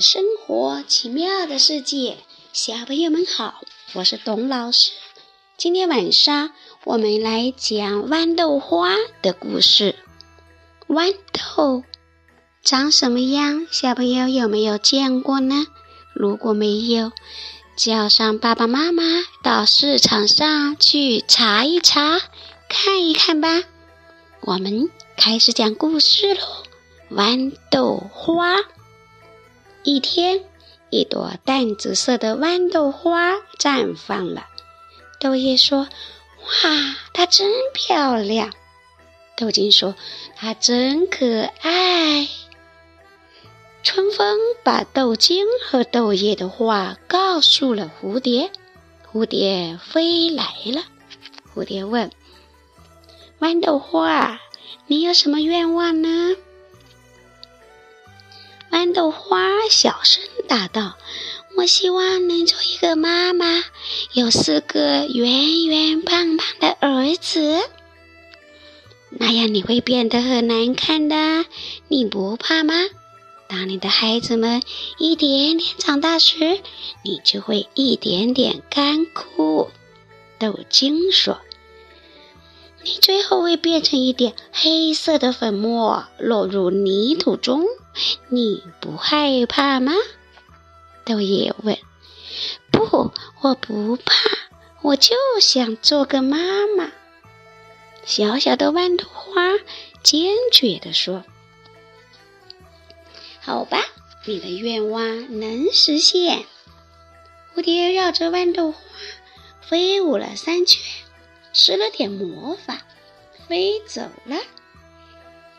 生活，奇妙的世界。小朋友们好，我是董老师。今天晚上我们来讲豌豆花的故事。豌豆长什么样？小朋友有没有见过呢？如果没有，叫上爸爸妈妈到市场上去查一查，看一看吧。我们开始讲故事喽。豌豆花。一天，一朵淡紫色的豌豆花绽放了。豆叶说：“哇，它真漂亮。”豆茎说：“它真可爱。”春风把豆茎和豆叶的话告诉了蝴蝶。蝴蝶飞来了。蝴蝶问：“豌豆花，你有什么愿望呢？”豌豆花小声答道：“我希望能做一个妈妈，有四个圆圆胖胖的儿子。那样你会变得很难看的，你不怕吗？当你的孩子们一点点长大时，你就会一点点干枯。”豆茎说：“你最后会变成一点黑色的粉末，落入泥土中。”你不害怕吗？豆叶问。不，我不怕，我就想做个妈妈。小小的豌豆花坚决地说：“好吧，你的愿望能实现。”蝴蝶绕着豌豆花飞舞了三圈，施了点魔法，飞走了。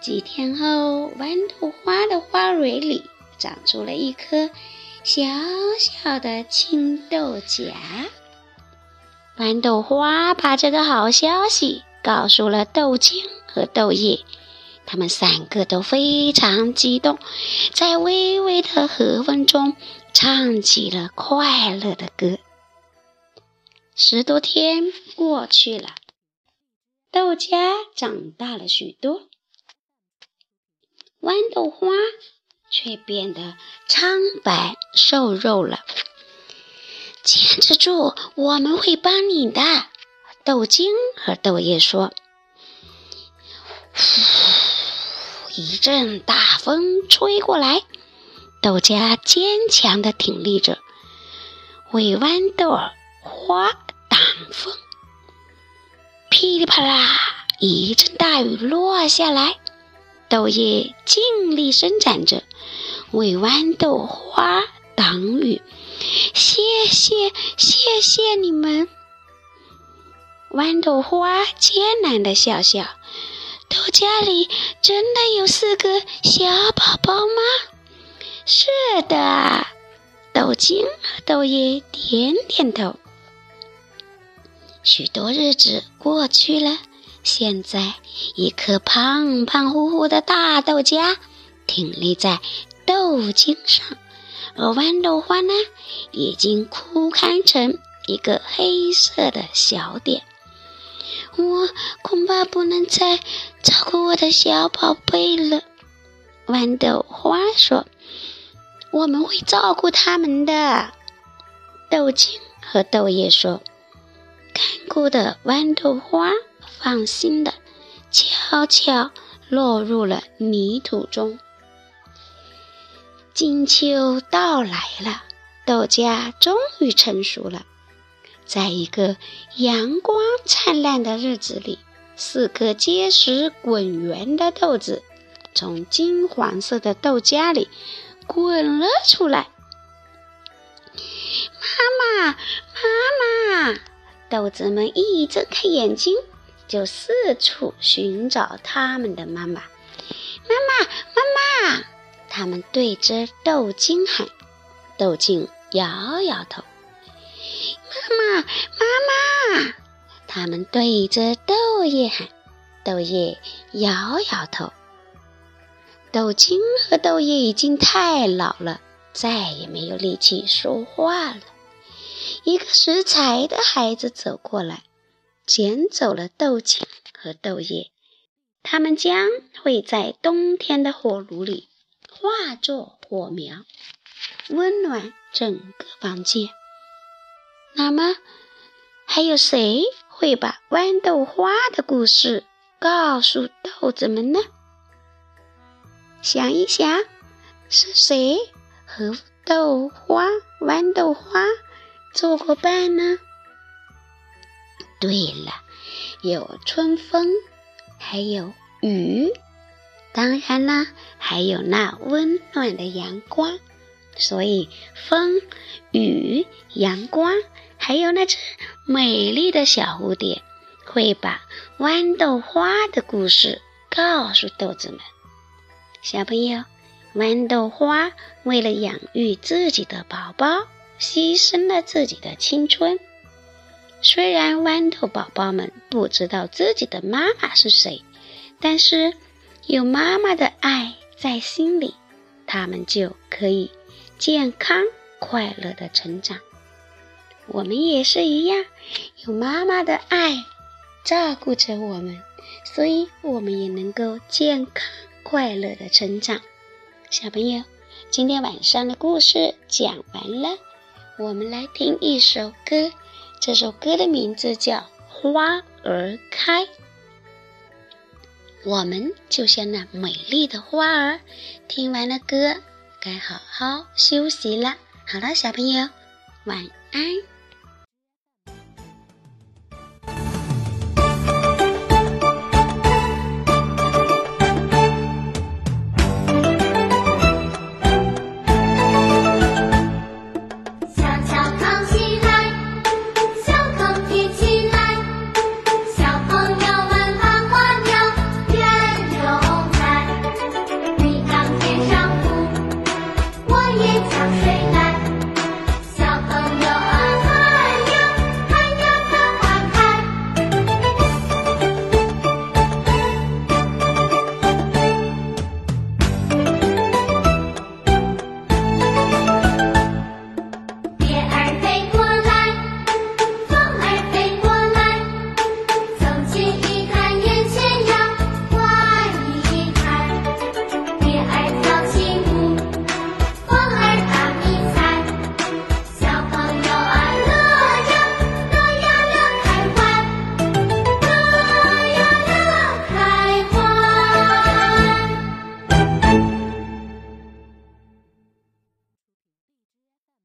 几天后，豌豆花的花蕊里长出了一颗小小的青豆荚。豌豆花把这个好消息告诉了豆茎和豆叶，他们三个都非常激动，在微微的和风中唱起了快乐的歌。十多天过去了，豆荚长大了许多。豌豆花却变得苍白瘦肉了。坚持住，我们会帮你的。豆茎和豆叶说：“呼！”一阵大风吹过来，豆荚坚强地挺立着，为豌豆花挡风。噼里啪啦，一阵大雨落下来。豆叶尽力伸展着，为豌豆花挡雨。谢谢，谢谢你们！豌豆花艰难地笑笑。豆荚里真的有四个小宝宝吗？是的。豆茎和豆叶点点头。许多日子过去了。现在，一颗胖胖乎乎的大豆荚挺立在豆茎上，而豌豆花呢，已经枯干成一个黑色的小点。我恐怕不能再照顾我的小宝贝了。豌豆花说：“我们会照顾他们的。”豆茎和豆叶说：“干枯的豌豆花。”放心的，悄悄落入了泥土中。金秋到来了，豆荚终于成熟了。在一个阳光灿烂的日子里，四颗结实滚圆的豆子从金黄色的豆荚里滚了出来。妈妈，妈妈！豆子们一睁开眼睛。就四处寻找他们的妈妈，妈妈，妈妈！他们对着豆茎喊，豆茎摇摇头。妈妈，妈妈！他们对着豆叶喊，豆叶摇摇头。豆茎和豆叶已经太老了，再也没有力气说话了。一个拾柴的孩子走过来。捡走了豆茎和豆叶，它们将会在冬天的火炉里化作火苗，温暖整个房间。那么，还有谁会把豌豆花的故事告诉豆子们呢？想一想，是谁和豆花、豌豆花做过伴呢？对了，有春风，还有雨，当然了，还有那温暖的阳光。所以，风、雨、阳光，还有那只美丽的小蝴蝶，会把豌豆花的故事告诉豆子们。小朋友，豌豆花为了养育自己的宝宝，牺牲了自己的青春。虽然豌豆宝宝们不知道自己的妈妈是谁，但是有妈妈的爱在心里，他们就可以健康快乐的成长。我们也是一样，有妈妈的爱照顾着我们，所以我们也能够健康快乐的成长。小朋友，今天晚上的故事讲完了，我们来听一首歌。这首歌的名字叫《花儿开》，我们就像那美丽的花儿。听完了歌，该好好休息了。好了，小朋友，晚安。